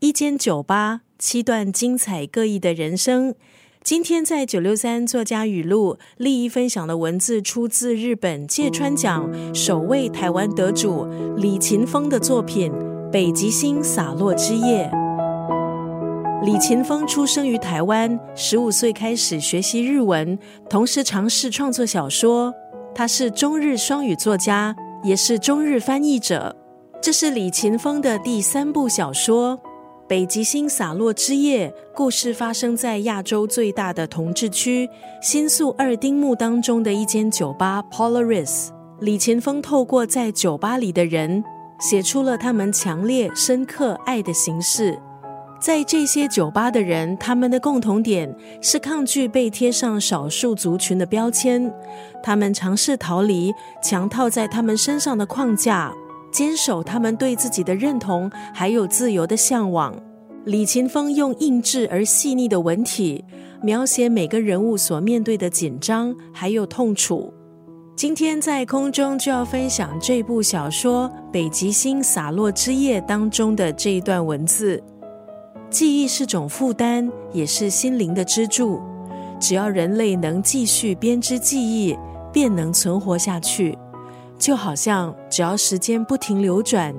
一间酒吧，七段精彩各异的人生。今天在九六三作家语录，利益分享的文字出自日本芥川奖首位台湾得主李勤峰的作品《北极星洒落之夜》。李勤峰出生于台湾，十五岁开始学习日文，同时尝试创作小说。他是中日双语作家，也是中日翻译者。这是李勤峰的第三部小说。北极星洒落之夜，故事发生在亚洲最大的同志区新宿二丁目当中的一间酒吧 Polaris。李前峰透过在酒吧里的人，写出了他们强烈、深刻爱的形式。在这些酒吧的人，他们的共同点是抗拒被贴上少数族群的标签，他们尝试逃离强套在他们身上的框架。坚守他们对自己的认同，还有自由的向往。李勤峰用硬质而细腻的文体，描写每个人物所面对的紧张还有痛楚。今天在空中就要分享这部小说《北极星洒落之夜》当中的这一段文字：记忆是种负担，也是心灵的支柱。只要人类能继续编织记忆，便能存活下去。就好像只要时间不停流转，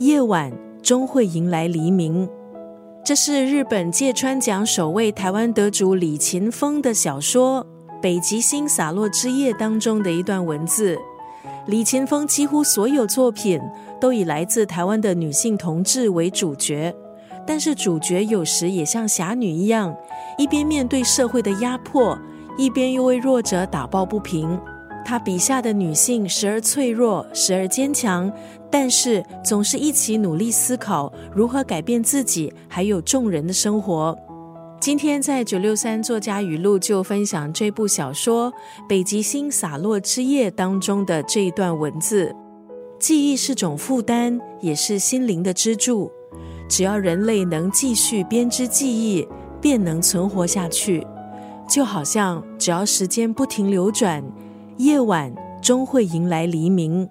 夜晚终会迎来黎明。这是日本芥川奖首位台湾得主李勤峰的小说《北极星洒落之夜》当中的一段文字。李勤峰几乎所有作品都以来自台湾的女性同志为主角，但是主角有时也像侠女一样，一边面对社会的压迫，一边又为弱者打抱不平。他笔下的女性时而脆弱，时而坚强，但是总是一起努力思考如何改变自己，还有众人的生活。今天在九六三作家语录就分享这部小说《北极星洒落之夜》当中的这一段文字：记忆是种负担，也是心灵的支柱。只要人类能继续编织记忆，便能存活下去。就好像只要时间不停流转。夜晚终会迎来黎明。